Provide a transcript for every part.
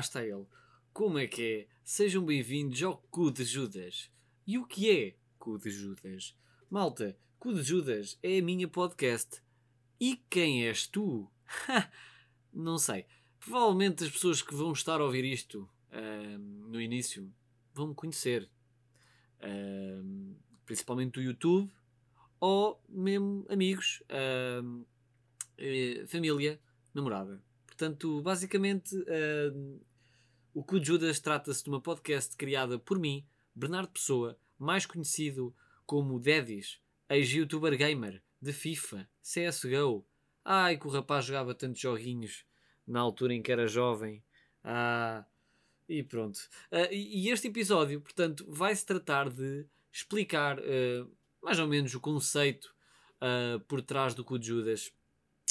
está ele. Como é que é? Sejam bem-vindos ao Cu de Judas. E o que é Cu de Judas? Malta, Cu de Judas é a minha podcast. E quem és tu? Não sei. Provavelmente as pessoas que vão estar a ouvir isto uh, no início vão me conhecer. Uh, principalmente do YouTube ou mesmo amigos, uh, família, namorada. Portanto, basicamente, uh, o Cu Judas trata-se de uma podcast criada por mim, Bernardo Pessoa, mais conhecido como Daddies, ex-youtuber gamer de FIFA, CSGO. Ai, que o rapaz jogava tantos joguinhos na altura em que era jovem. Ah, e pronto. Uh, e, este episódio, portanto, vai-se tratar de explicar uh, mais ou menos o conceito uh, por trás do Cu Judas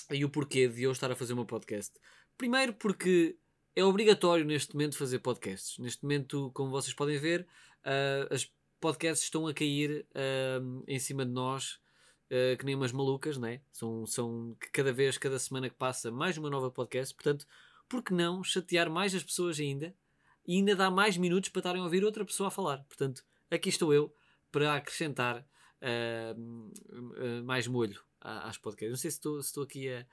e o porquê de eu estar a fazer uma podcast. Primeiro porque é obrigatório neste momento fazer podcasts. Neste momento, como vocês podem ver, uh, as podcasts estão a cair uh, em cima de nós, uh, que nem umas malucas, né? São, são cada vez, cada semana que passa, mais uma nova podcast. Portanto, por que não chatear mais as pessoas ainda e ainda dar mais minutos para estarem a ouvir outra pessoa a falar? Portanto, aqui estou eu para acrescentar mais molho às podcasts. Não sei se estou, se estou aqui a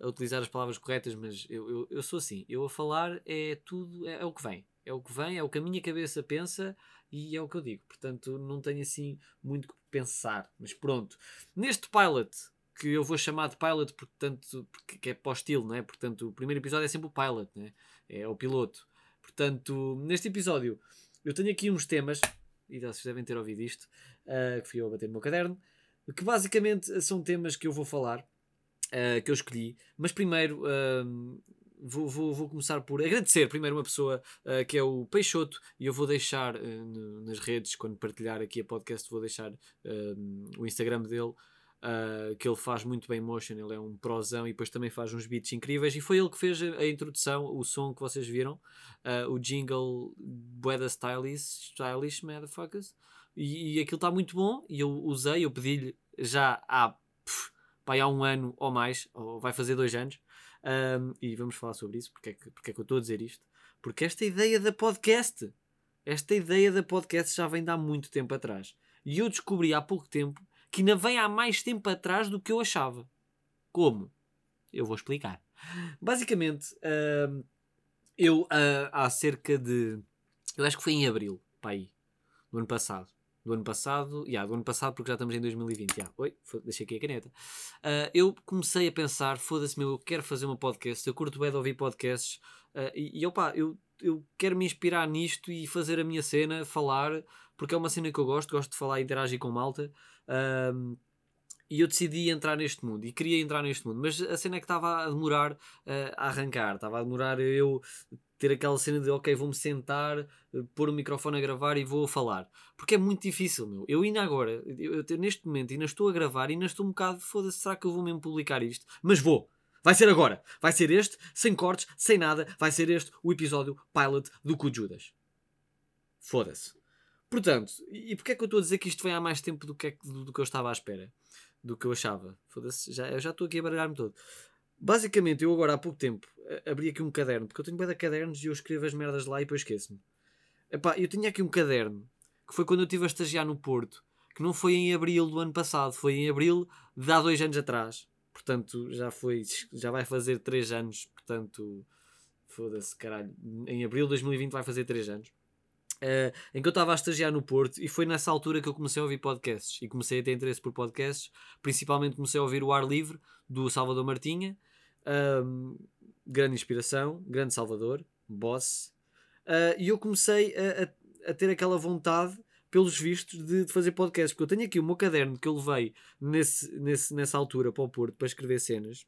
a utilizar as palavras corretas, mas eu, eu, eu sou assim. Eu a falar é tudo, é, é, o que vem. É o que vem, é o que a minha cabeça pensa e é o que eu digo. Portanto, não tenho assim muito que pensar. Mas pronto. Neste pilot, que eu vou chamar de pilot portanto, porque é para o estilo, não é? Portanto, o primeiro episódio é sempre o pilot, né? é o piloto. Portanto, neste episódio, eu tenho aqui uns temas, e vocês devem ter ouvido isto, uh, que fui eu a bater no meu caderno, que basicamente são temas que eu vou falar uh, que eu escolhi. Mas primeiro uh, vou, vou, vou, começar por agradecer primeiro uma pessoa uh, que é o Peixoto e eu vou deixar no, nas redes, quando partilhar aqui a podcast, vou deixar o Instagram dele. Uh, que ele faz muito bem motion, ele é um prosão e depois também faz uns beats incríveis. E foi ele que fez a, introdução, o som que vocês viram, uh, o jingle Bueda Stylish, stylish Motherfuckers. E, e aquilo está muito bom. E eu usei, eu pedi-lhe já há pff, vai há um ano ou mais, ou vai fazer dois anos, um, e vamos falar sobre isso, porque é, que, porque é que eu estou a dizer isto? Porque esta ideia da podcast, esta ideia da podcast já vem de há muito tempo atrás. E eu descobri há pouco tempo que ainda vem há mais tempo atrás do que eu achava. Como? Eu vou explicar. Basicamente, eu uh, há cerca de. Eu acho que foi em abril, aí, do ano passado do ano passado, yeah, do ano passado porque já estamos em 2020, yeah. oi, deixei aqui a caneta. Uh, eu comecei a pensar, foda-se meu, eu quero fazer uma podcast, eu curto bem de ouvir podcasts uh, e, e opa, eu, eu quero me inspirar nisto e fazer a minha cena, falar, porque é uma cena que eu gosto, gosto de falar e interagir com malta. Uh, e eu decidi entrar neste mundo e queria entrar neste mundo, mas a cena é que estava a demorar uh, a arrancar, estava a demorar eu ter aquela cena de ok, vou-me sentar, eh, pôr o microfone a gravar e vou falar. Porque é muito difícil, meu. Eu ainda agora, eu, eu, neste momento, ainda estou a gravar e ainda estou um bocado, foda-se, será que eu vou mesmo publicar isto? Mas vou! Vai ser agora! Vai ser este, sem cortes, sem nada, vai ser este o episódio pilot do Cu Judas. Foda-se. Portanto, e porquê é que eu estou a dizer que isto vem há mais tempo do que, é, do, do que eu estava à espera? Do que eu achava? Já, eu já estou aqui a baralhar-me todo. Basicamente, eu agora há pouco tempo abri aqui um caderno, porque eu tenho bem de cadernos e eu escrevo as merdas lá e depois esqueço-me. eu tinha aqui um caderno que foi quando eu estive a estagiar no Porto, que não foi em abril do ano passado, foi em abril de há dois anos atrás. Portanto, já foi, já vai fazer três anos. Portanto, foda-se, caralho. Em abril de 2020 vai fazer três anos. Uh, em que eu estava a estagiar no Porto e foi nessa altura que eu comecei a ouvir podcasts e comecei a ter interesse por podcasts. Principalmente comecei a ouvir o Ar Livre do Salvador Martinha. Um, grande inspiração, grande Salvador, boss. Uh, e eu comecei a, a, a, ter aquela vontade, pelos vistos, de, de, fazer podcasts. Porque eu tenho aqui o meu caderno que eu levei nesse, nesse, nessa altura para o Porto para escrever cenas.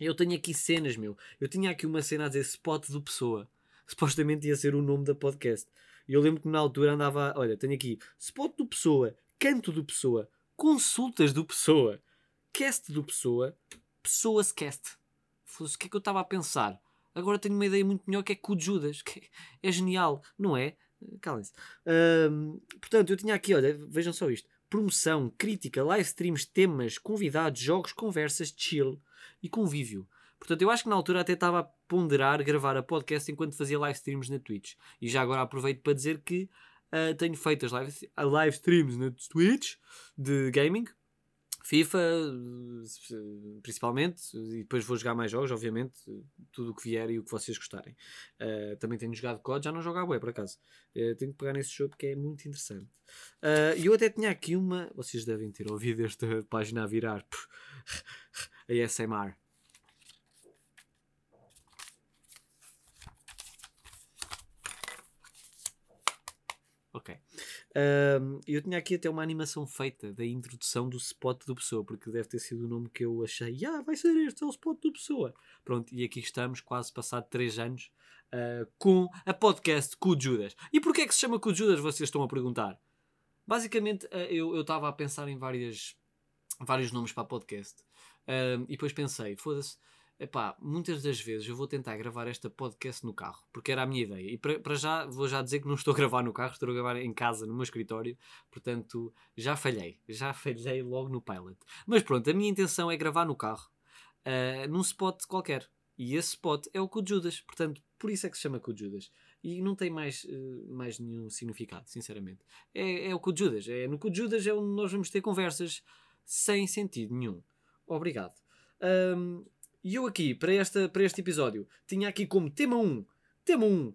Eu tenho aqui cenas, meu. Eu tinha aqui uma cena a dizer Spot do Pessoa. Supostamente ia ser o nome da podcast. E eu lembro que na altura andava. Olha, tenho aqui Spot do Pessoa, Canto do Pessoa, Consultas do Pessoa, Cast do Pessoa, Pessoas Cast. Fosse o que é que eu estava a pensar? Agora tenho uma ideia muito melhor que é com Judas, que é genial, não é? Calem-se. Portanto, eu tinha aqui, olha, vejam só isto: promoção, crítica, live streams, temas, convidados, jogos, conversas, chill e convívio. Portanto, eu acho que na altura até estava a ponderar gravar a podcast enquanto fazia live streams na Twitch. E já agora aproveito para dizer que uh, tenho feito as live, live streams na Twitch de gaming. FIFA, principalmente, e depois vou jogar mais jogos, obviamente, tudo o que vier e o que vocês gostarem. Uh, também tenho jogado COD, já não jogo a bué, por acaso. Uh, tenho que pegar nesse jogo que é muito interessante. E eu até tinha aqui uma. Vocês devem ter ouvido esta página a virar. ASMR. Ok. Eu tinha aqui até uma animação feita da introdução do spot do Pessoa, porque deve ter sido o nome que eu achei. Ah, vai ser este, é o spot do Pessoa. Pronto, e aqui estamos, quase passado 3 anos, uh, com a podcast com Judas. E porquê é que se chama com Judas, vocês estão a perguntar? Basicamente, uh, eu estava a pensar em várias, vários nomes para podcast. E depois pensei, foda-se Epá, muitas das vezes eu vou tentar gravar esta podcast no carro, porque era a minha ideia. E para já, vou já dizer que não estou a gravar no carro, estou a gravar em casa, no meu escritório. Portanto, já falhei. Já falhei logo no pilot. Mas pronto, a minha intenção é gravar no carro, uh, num spot qualquer. E esse spot é o Code Judas. Portanto, por isso é que se chama Code Judas. E não tem mais, uh, mais nenhum significado, sinceramente. É, é o Code Judas. É, no Code Judas é onde nós vamos ter conversas sem sentido nenhum. Obrigado. Um, e eu aqui, para, esta, para este episódio, tinha aqui como tema 1, tema 1, uh,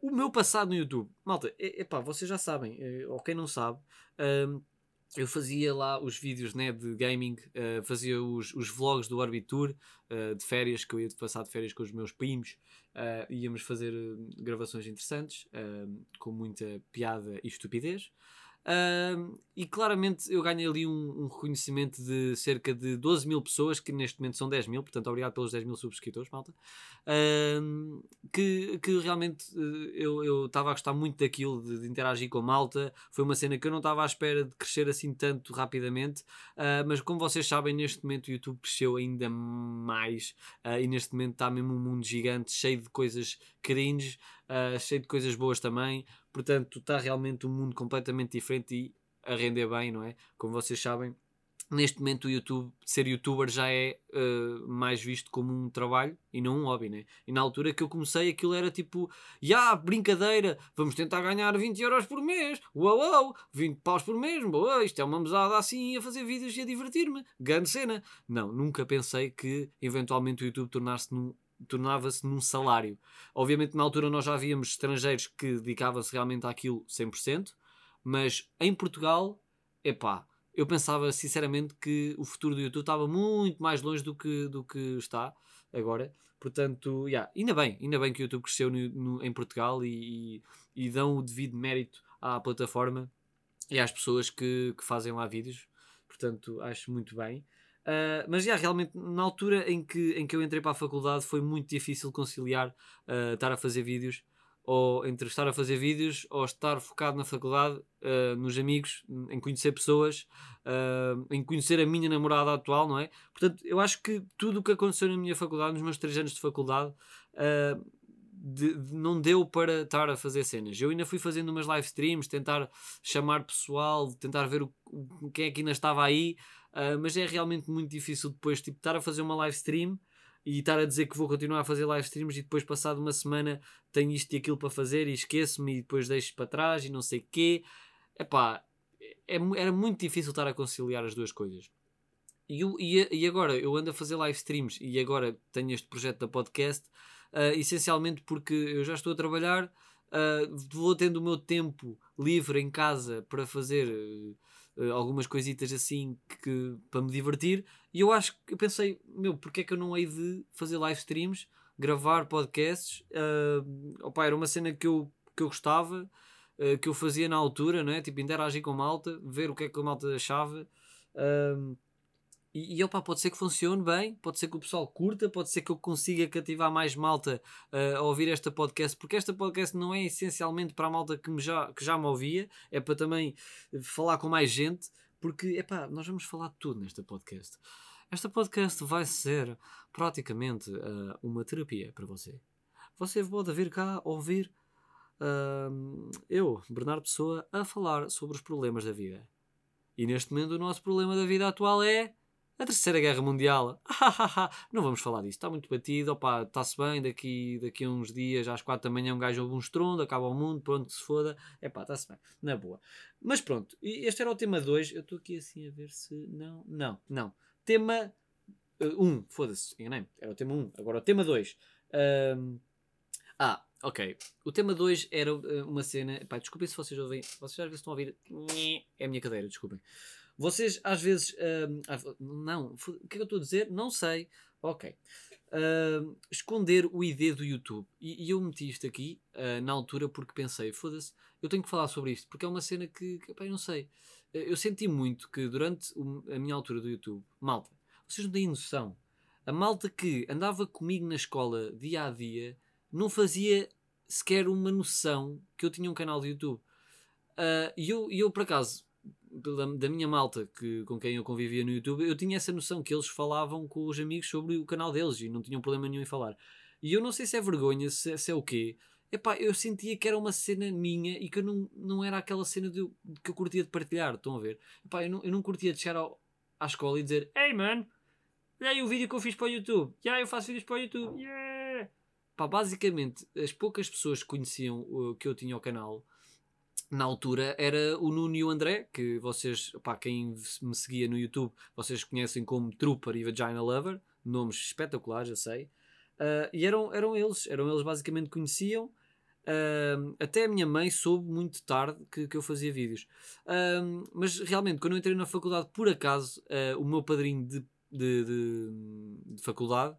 o meu passado no YouTube. Malta, é, epá, vocês já sabem, é, ou quem não sabe, uh, eu fazia lá os vídeos né, de gaming, uh, fazia os, os vlogs do Orbit Tour, uh, de férias, que eu ia passar de férias com os meus primos, uh, íamos fazer gravações interessantes, com muita piada e estupidez. Uh, e claramente eu ganhei ali um, um, reconhecimento de cerca de 12 mil pessoas, que neste momento são 10 mil, portanto, obrigado pelos 10 mil subscritores, malta. Uh, que, que realmente uh, eu estava a gostar muito daquilo, de, de, interagir com a malta. Foi uma cena que eu não estava à espera de crescer assim tanto rapidamente, ah, mas como vocês sabem, neste momento o YouTube cresceu ainda mais ah, e neste momento está mesmo um mundo gigante, cheio de coisas cringe, ah, cheio de coisas boas também. Portanto, está realmente um mundo completamente diferente e a render bem, não é? Como vocês sabem, neste momento o YouTube, ser youtuber já é uh, mais visto como um trabalho e não um hobby, né? E na altura que eu comecei aquilo era tipo, já, yeah, brincadeira, vamos tentar ganhar 20 euros por mês, uau, uau, 20 paus por mês, boa, isto é uma mesada assim a fazer vídeos e a divertir-me, grande cena. Não, nunca pensei que eventualmente o YouTube tornasse num tornava-se num salário. Obviamente, na altura, nós já víamos estrangeiros que dedicavam-se realmente àquilo 100%, mas em Portugal, epá, eu pensava sinceramente que o futuro do YouTube estava muito mais longe do que, do que está agora. Portanto, yeah, ainda bem, ainda bem que o YouTube cresceu no, no, em Portugal e, e, e, dão o devido mérito à plataforma e às pessoas que, que fazem lá vídeos. Portanto, acho muito bem. Uh, mas já, realmente, na altura em que, em que eu entrei para a faculdade, foi muito difícil conciliar uh, estar a fazer vídeos, ou entre estar a fazer vídeos, ou estar focado na faculdade, uh, nos amigos, em conhecer pessoas, em conhecer a minha namorada atual, não é? Portanto, eu acho que tudo o que aconteceu na minha faculdade, nos meus três anos de faculdade, de, de, não deu para estar a fazer cenas. Eu ainda fui fazendo umas live streams, tentar chamar pessoal, tentar ver o, quem é que ainda estava aí. Uh, mas é realmente muito difícil depois tipo, estar a fazer uma live stream e estar a dizer que vou continuar a fazer live streams e depois passado uma semana tenho isto e aquilo para fazer e esqueço-me e depois deixo para trás e não sei o quê. Epá, é, era muito difícil estar a conciliar as duas coisas. E, eu, e, e agora eu ando a fazer live streams e agora tenho este projeto da podcast uh, essencialmente porque eu já estou a trabalhar, uh, vou tendo o meu tempo livre em casa para fazer algumas coisitas assim que, para me divertir. E eu acho que eu pensei, meu, porque é que eu não hei de fazer live streams, gravar podcasts? Uh, opa, era uma cena que eu, que eu gostava, uh, que eu fazia na altura, não é? Tipo, interagir com a malta, ver o que é que a malta achava. Uh, e, e opa, pode ser que funcione bem, pode ser que o pessoal curta, pode ser que eu consiga cativar mais malta uh, a ouvir esta podcast, porque esta podcast não é essencialmente para a malta que, me já, que já me ouvia, é para também falar com mais gente, porque epá, nós vamos falar de tudo nesta podcast. Esta podcast vai ser praticamente uh, uma terapia para você. Você pode vir cá ouvir uh, eu, Bernardo Pessoa, a falar sobre os problemas da vida. E neste momento o nosso problema da vida atual é A Terceira Guerra Mundial, não vamos falar disso, está muito batido, opá, está-se bem, daqui, daqui a uns dias, às quatro da manhã, um gajo ouve um estrondo, acaba o mundo, pronto, que se foda, é pá, está-se bem, na boa. Mas pronto, este era o tema 2, eu estou aqui assim a ver se. Não, não, não. Tema 1, uh, um, foda-se, enganei-me, era o tema 1, um. agora o tema 2. Um, ah, ok. O tema 2 era uh, uma cena. Pá, desculpem se vocês ouvem. Vocês às vezes estão a ouvir. É a minha cadeira, desculpem. Vocês às vezes. Uh, não, o que é que eu estou a dizer? Não sei. Ok. Uh, esconder o ID do YouTube. E, e eu meti isto aqui uh, na altura porque pensei, foda-se, eu tenho que falar sobre isto, porque é uma cena que, que não sei. Eu senti muito que durante o, a minha altura do YouTube, malta, vocês não têm noção. A malta que andava comigo na escola dia a dia não fazia sequer uma noção que eu tinha um canal de YouTube. Uh, e eu, eu, por acaso, da, minha malta que, com quem eu convivia no YouTube, eu tinha essa noção que eles falavam com os amigos sobre o canal deles e não tinham problema nenhum em falar. E eu não sei se é vergonha, se, se é o quê. Epá, eu sentia que era uma cena minha e que eu não, não era aquela cena de, que eu curtia de partilhar. Estão a ver? Epá, eu, não, eu não curtia de chegar ao, à escola e dizer: Ei, mano, olha aí o vídeo que eu fiz para o YouTube. Já eu faço vídeos para o YouTube. Yeah! Basicamente, as poucas pessoas que conheciam que eu tinha o canal na altura era o Nuno e o André, que vocês, pá, quem me seguia no YouTube, vocês conhecem como Trooper e Vagina Lover, nomes espetaculares, eu sei. Uh, e eram, eram eles, eram eles basicamente conheciam. Uh, até a minha mãe soube muito tarde que, que eu fazia vídeos. Uh, mas realmente, quando eu entrei na faculdade, por acaso, o meu padrinho de, de, de, de faculdade,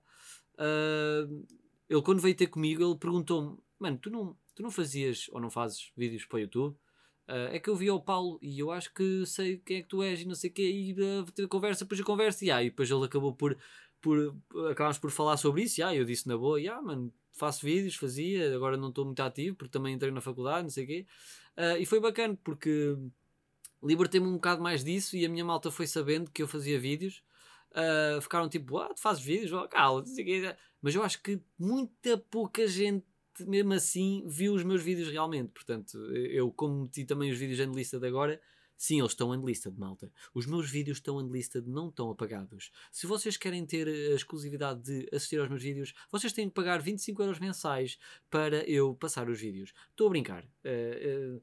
ele quando veio ter comigo, ele perguntou-me: Mano, tu não, tu não fazias ou não fazes vídeos para o YouTube? Uh, é que eu vi ao Paulo e eu acho que sei quem é que tu és e não sei o quê, e uh, ter conversa, depois a conversa, e, ah, e depois ele acabou por, por acabámos por falar sobre isso, e ah, eu disse na boa, e ah, mano, faço vídeos, fazia, agora não estou muito ativo porque também entrei na faculdade, não sei o quê, uh, e foi bacana porque libertei-me um bocado mais disso e a minha malta foi sabendo que eu fazia vídeos. Uh, ficaram tipo, ah, tu fazes vídeos? Oh, cala, mas eu acho que muita pouca gente mesmo assim viu os meus vídeos realmente. Portanto, eu como meti também os vídeos unlisted agora, sim, eles estão unlisted, malta. Os meus vídeos estão unlisted, não estão apagados. Se vocês querem ter a exclusividade de assistir aos meus vídeos, vocês têm que pagar 25 euros mensais para eu passar os vídeos. Estou a brincar. Uh,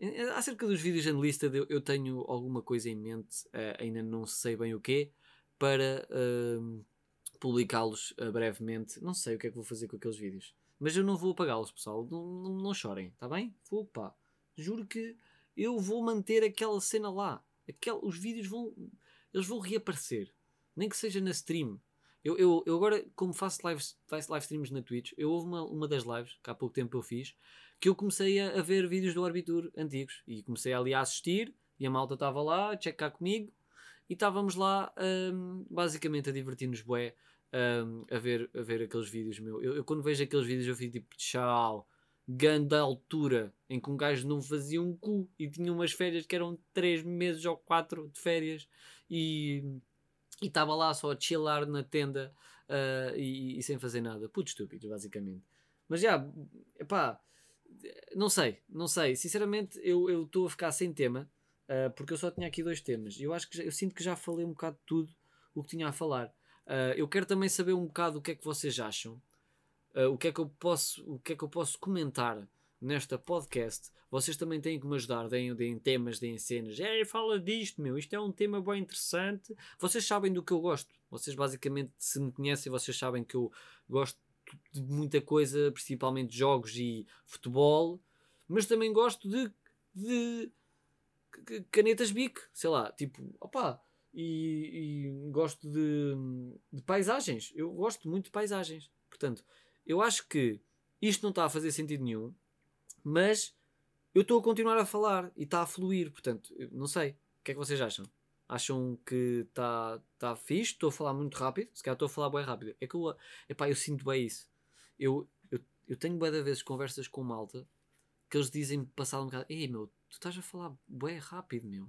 uh, acerca dos vídeos unlisted, eu, tenho alguma coisa em mente, uh, ainda não sei bem o quê, para publicá-los brevemente. Não sei o que é que vou fazer com aqueles vídeos. Mas eu não vou apagá-los, pessoal. Não, não, não chorem, está bem? Vou, pá. Juro que eu vou manter aquela cena lá. Aquel, os vídeos vão. Eles vão reaparecer. Nem que seja na stream. Eu, eu, eu agora, como faço live, faço live streams na Twitch, eu houve uma, uma das lives, que há pouco tempo eu fiz, que eu comecei a, a ver vídeos do Arbitur antigos. E comecei ali a assistir, e a malta estava lá, a checar comigo, e estávamos lá um, basicamente a divertir-nos bué um, a, ver, a ver aqueles vídeos meu. Eu, eu, quando vejo aqueles vídeos eu fico tipo, tchau, ganda altura em que um gajo não fazia um cu e tinha umas férias que eram 3 meses ou 4 de férias e estava lá só a chilar na tenda uh, e, e, sem fazer nada. Puto estúpidos, basicamente. Mas já, pá, não sei, não sei. Sinceramente, eu estou a ficar sem tema. Uh, porque eu só tinha aqui dois temas. Eu acho que já, eu sinto que já falei um bocado de tudo o que tinha a falar. Uh, eu quero também saber um bocado o que é que vocês acham, uh, o, que é que eu posso, o que é que eu posso comentar nesta podcast. Vocês também têm que me ajudar, deem, deem temas, deem cenas. É, fala disto, meu, isto é um tema bem interessante. Vocês sabem do que eu gosto. Vocês basicamente, se me conhecem, vocês sabem que eu gosto de muita coisa, principalmente jogos e futebol, mas também gosto de, de canetas bic, sei lá, tipo, opá, e, e gosto de, de, paisagens. Eu gosto muito de paisagens. Portanto, eu acho que isto não está a fazer sentido nenhum, mas eu estou a continuar a falar e está a fluir. Portanto, não sei. O que é que vocês acham? Acham que está tá fixe? Estou a falar muito rápido? Se calhar estou a falar bem rápido. É que eu, epá, eu sinto bem isso. Eu, eu, eu tenho bem vezes conversas com malta que eles dizem passado um bocado: Ei meu, tu estás a falar bem rápido, meu.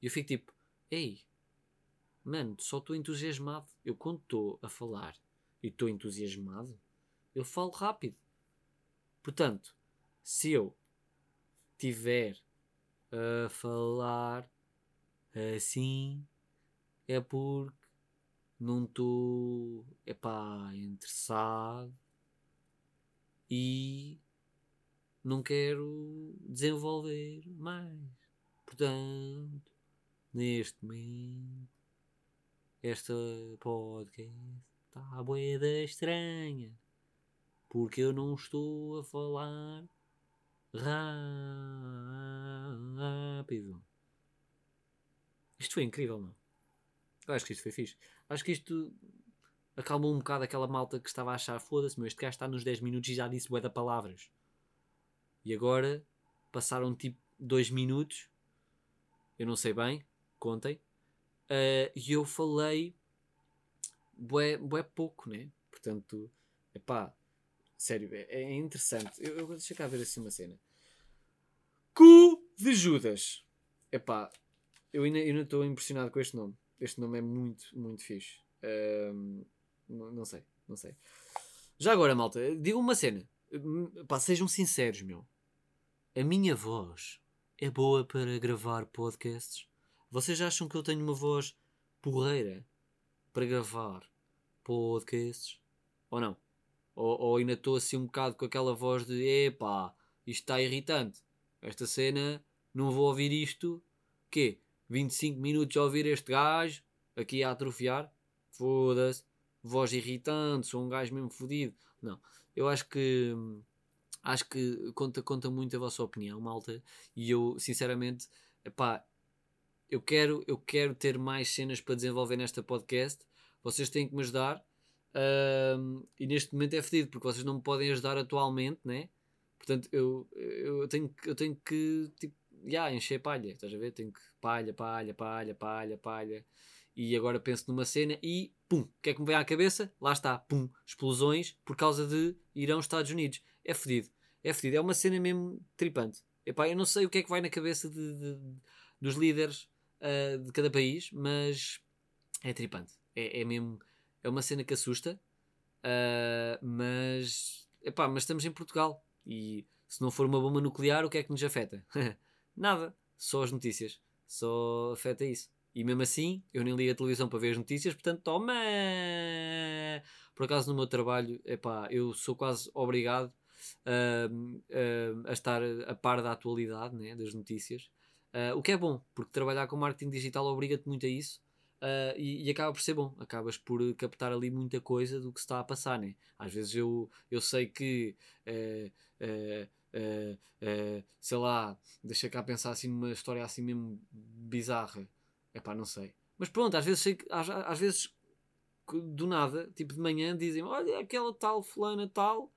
E eu fico tipo: Ei, Mano, só estou entusiasmado. Eu quando estou a falar e estou entusiasmado, eu falo rápido. Portanto, se eu tiver a falar assim, é porque não estou, epá, interessado e não quero desenvolver mais. Portanto, neste momento, esta podcast está boeda estranha. Porque eu não estou a falar rápido. Isto foi incrível, não? Eu acho que isto foi fixe. Acho que isto acalmou um bocado aquela malta que estava a achar foda-se, mas este gajo está nos 10 minutos e já disse de palavras. E agora passaram tipo 2 minutos, eu não sei bem, contem, uh, e eu falei bué, bué pouco, né? Portanto, epá, sério, é, é interessante. Eu, eu deixa cá ver assim uma cena. Cu de Judas. Epá, eu ainda estou impressionado com este nome. Este nome é muito, muito fixe. Um, não, não, sei, não sei. Já agora, malta, digam uma cena. Pá, sejam sinceros, meu. A minha voz é boa para gravar podcasts? Vocês acham que eu tenho uma voz porreira para gravar podcasts? Ou não? Ou, ou ainda estou assim um bocado com aquela voz de epá, isto está irritante. Esta cena, não vou ouvir isto. Quê? 25 minutos a ouvir este gajo aqui a atrofiar? Foda-se. Voz irritante, sou um gajo mesmo fodido. Não. Eu acho que acho que conta, conta muito a vossa opinião, malta. E eu, sinceramente, epá, eu quero, eu quero ter mais cenas para desenvolver nesta podcast. Vocês têm que me ajudar. E neste momento é fedido, porque vocês não me podem ajudar atualmente, né? Portanto, eu, eu, tenho, eu tenho que tipo, yeah, encher palha, estás a ver? Tenho que palha, palha, palha, palha, palha. E agora penso numa cena e pum, o que é que me vem à cabeça? Lá está, pum, explosões por causa de Irão, Estados Unidos. É fedido, é fedido, é uma cena mesmo tripante. Epá, eu não sei o que é que vai na cabeça de, de, dos líderes uh, de cada país, mas é tripante. É, é mesmo é uma cena que assusta, uh, mas, epá, mas estamos em Portugal e se não for uma bomba nuclear, o que é que nos afeta? Nada, só as notícias, só afeta isso. E mesmo assim, eu nem ligo a televisão para ver as notícias, portanto, toma! Por acaso, no meu trabalho, epá, eu sou quase obrigado uh, uh, a estar a par da atualidade né, das notícias. Uh, o que é bom, porque trabalhar com marketing digital obriga-te muito a isso. Uh, e, e, acaba por ser bom, acabas por captar ali muita coisa do que se está a passar, né? Às vezes eu, eu sei que, uh, sei lá, deixa cá pensar assim numa história assim mesmo bizarra, é pá, não sei. Mas pronto, às vezes sei que, às, às vezes do nada, tipo de manhã, dizem olha, aquela tal fulana tal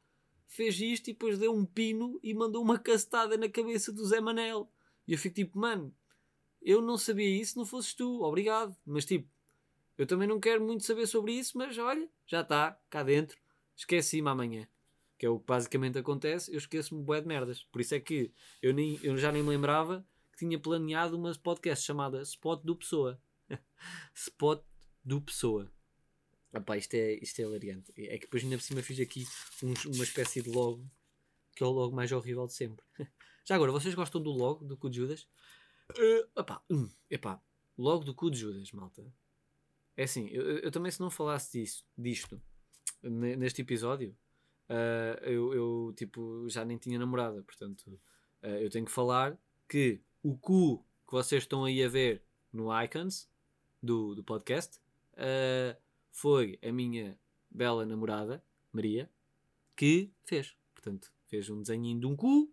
fez isto e depois deu um pino e mandou uma castada na cabeça do Zé Manel. E eu fico tipo, mano, eu não sabia isso, não fosses tu, obrigado. Mas tipo, eu também não quero muito saber sobre isso, mas olha, já está, cá dentro. Esqueci-me amanhã. Que é o que basicamente acontece, eu esqueço-me bué de merdas. Por isso é que eu, nem, eu já nem me lembrava que tinha planeado uma podcast chamada Spot do Pessoa. Spot do Pessoa. Epá, isto é, isto é. É que depois ainda por cima fiz aqui um, uma espécie de logo que é o logo mais horrível de sempre. Já agora, vocês gostam do logo do Cu de Judas? Uh, epá, hum, epá, logo do cu de Judas, malta. É assim, eu, eu também se não falasse disso, disto neste episódio, uh, eu, eu, tipo já nem tinha namorada, portanto uh, eu tenho que falar que o cu que vocês estão aí a ver no icons do, do podcast uh, foi a minha bela namorada, Maria, que fez. Portanto, fez um desenho de um cu,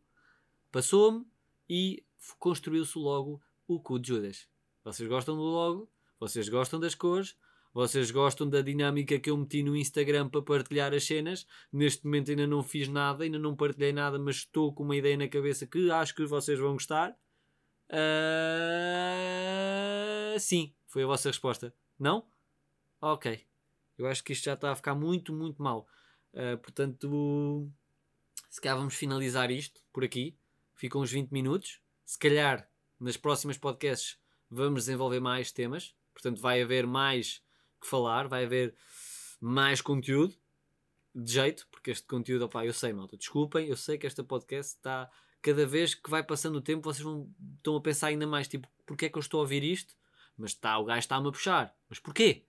passou-me e construiu-se logo o cu de Judas. Vocês gostam do logo? Vocês gostam das cores? Vocês gostam da dinâmica que eu meti no Instagram para partilhar as cenas? Neste momento ainda não fiz nada, ainda não partilhei nada, mas estou com uma ideia na cabeça que acho que vocês vão gostar. Uh... Sim, foi a vossa resposta. Não? Ok. Eu acho que isto já está a ficar muito, muito mal. Uh, portanto, se calhar vamos finalizar isto por aqui. Ficam uns 20 minutos se calhar nas próximas podcasts vamos desenvolver mais temas, portanto vai haver mais que falar, vai haver mais conteúdo de jeito, porque este conteúdo, opá, eu sei, malta, desculpem, eu sei que esta podcast está cada vez que vai passando o tempo, vocês vão estão a pensar ainda mais, tipo, porque é que eu estou a ouvir isto? Mas está, o gajo está-me a puxar. Mas porquê?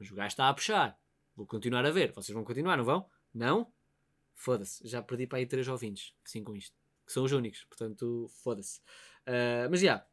Mas o gajo está a puxar. Vou continuar a ver. Vocês vão continuar, não vão? Não? Foda-se. Já perdi para aí três ouvintes. Assim com isto. São os únicos. Portanto, foda-se. Uh, mas já.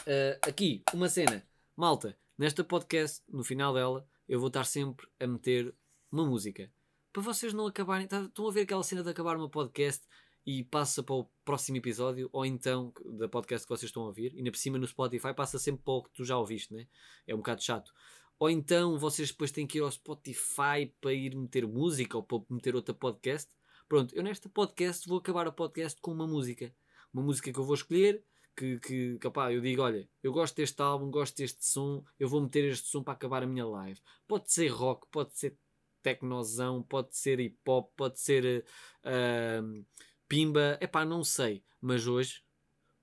Uh, aqui, uma cena. Malta, nesta podcast, no final dela, eu vou estar sempre a meter uma música. Para vocês não acabarem. Tá, estão a ver aquela cena de acabar uma podcast e passa para o próximo episódio, ou então da podcast que vocês estão a ouvir, e ainda por cima no Spotify passa sempre para o que tu já ouviste, né? É um bocado chato. Ou então vocês depois têm que ir ao Spotify para ir meter música ou para meter outra podcast. Pronto, eu nesta podcast vou acabar o podcast com uma música. Uma música que eu vou escolher, que, que capaz, eu digo, olha, eu gosto deste álbum, gosto deste som, eu vou meter este som para acabar a minha live. Pode ser rock, pode ser tecnozão, pode ser hip hop, pode ser uh, pimba, é pá, não sei. Mas hoje,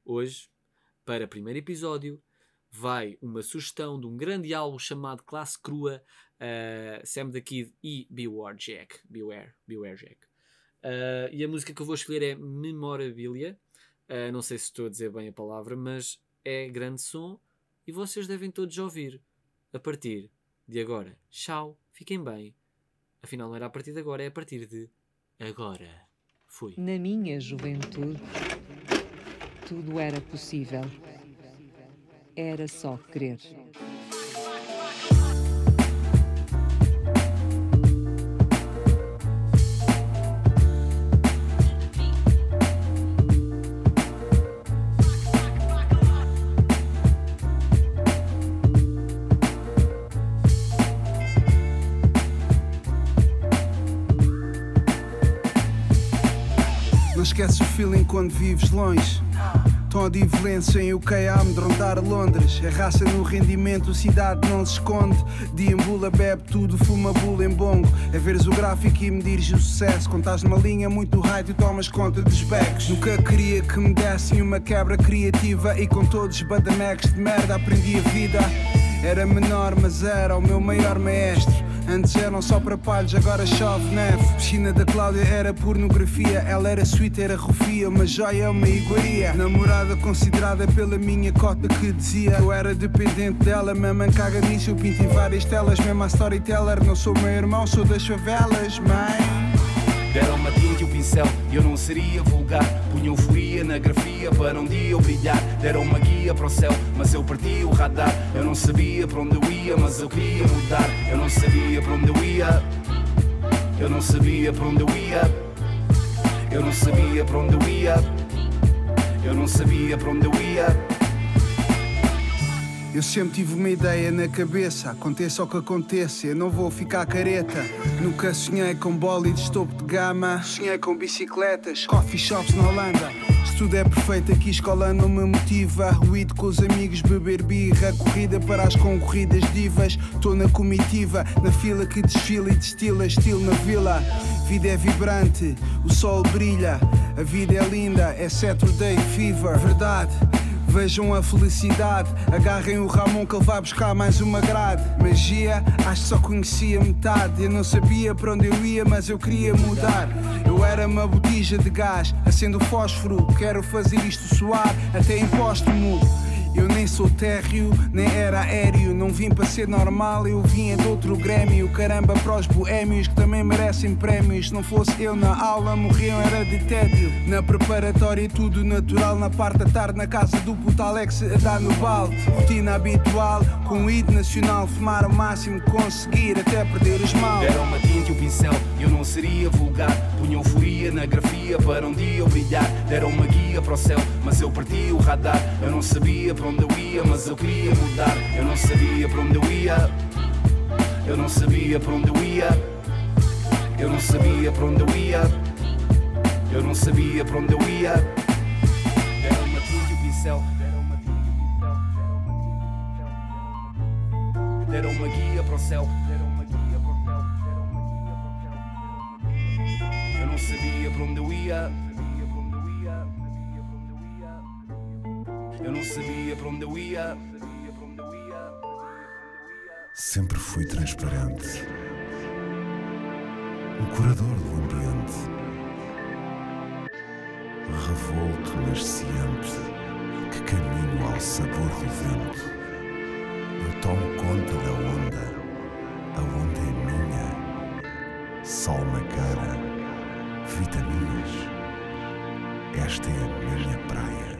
hoje, para primeiro episódio, vai uma sugestão de um grande álbum chamado Classe Crua, uh, Sam the Kid e Beware Jack. Beware, Beware Jack. Uh, e a música que eu vou escolher é Memorabilia. Uh, não sei se estou a dizer bem a palavra, mas é grande som e vocês devem todos ouvir. A partir de agora. Tchau, fiquem bem. Afinal, não era a partir de agora, é a partir de agora. Fui. Na minha juventude, tudo era possível. Era só querer. Esqueces o feeling quando vives longe. Tom de violência em UK a amedrontar Londres. É raça no rendimento, cidade não se esconde. Deambula, bebe tudo, fuma bula em bongo. É veres o gráfico e medires o sucesso. Quando estás numa linha muito rádio, tomas conta dos becos. Nunca queria que me dessem uma quebra criativa. E com todos os badamecs de merda aprendi a vida. Era menor, mas era o meu maior maestro. Antes eram só para palhos, agora chove neve. Piscina da Cláudia era pornografia. Ela era sweet, era rufia, uma joia, uma iguaria. Namorada considerada pela minha cota que dizia eu era dependente dela. Mamãe caga nisso, eu pinto em várias telas. Mesmo a storyteller, não sou meu irmão, sou das favelas, mãe. Deram-me a tinta e o pincel eu não seria vulgar. Punham furia na grafia para um dia eu brilhar. Deram-me a guia para o céu, mas eu parti o radar. Eu não sabia para onde eu ia, mas eu queria mudar. Eu não sabia para onde eu ia. Eu não sabia para onde eu ia. Eu não sabia para onde eu ia. Eu não sabia para onde eu ia. Eu sempre tive uma ideia na cabeça, aconteça o que aconteça, eu não vou ficar careta. Nunca sonhei com bólides topo de gama, sonhei com bicicletas, coffee shops na Holanda. Tudo é perfeito aqui, escola não me motiva. Ruído com os amigos, beber birra, corrida para as concorridas divas. Tô na comitiva, na fila que desfila e destila, estilo na vila. Vida é vibrante, o sol brilha, a vida é linda, é Saturday Fever, verdade. Vejam a felicidade, agarrem o Ramon que ele vai buscar mais uma grade. Magia, acho que só conhecia metade. Eu não sabia para onde eu ia, mas eu queria mudar. Eu era uma botija de gás, acendo fósforo. Quero fazer isto soar até em póstumo. Eu nem sou térreo, nem era aéreo. Não vim para ser normal, eu vim é de outro grêmio. Caramba, para os boémios que também merecem prémios. Se não fosse eu na aula, morriam era de tédio. Na preparatória, tudo natural. Na parte da tarde, na casa do puto Alex, a dar no balde. Rotina habitual, com o ID nacional. Fumar o máximo conseguir, até perder os mal. Deram-me a tinta e o pincel eu não seria vulgar. Punham furia na grafia para um dia eu brilhar. Deram-me a guia para o céu, mas eu parti o radar. Eu não sabia para onde eu ia, mas eu queria mudar. Eu não sabia para onde eu ia. Eu não sabia para onde eu ia. Eu não sabia para onde eu ia. Eu não sabia para onde eu ia. Deram-me tinta e o pincel. Deram-me a tinta e o pincel. Deram-me a guia para o céu. from the way up. Eu não sabia para onde eu ia. Sempre fui transparente, um curador do ambiente, revolto, nascente, que caminho ao sabor do vento. Eu tomo conta da onda, a onda é minha, sol na cara vitaminas. Esta é a minha praia.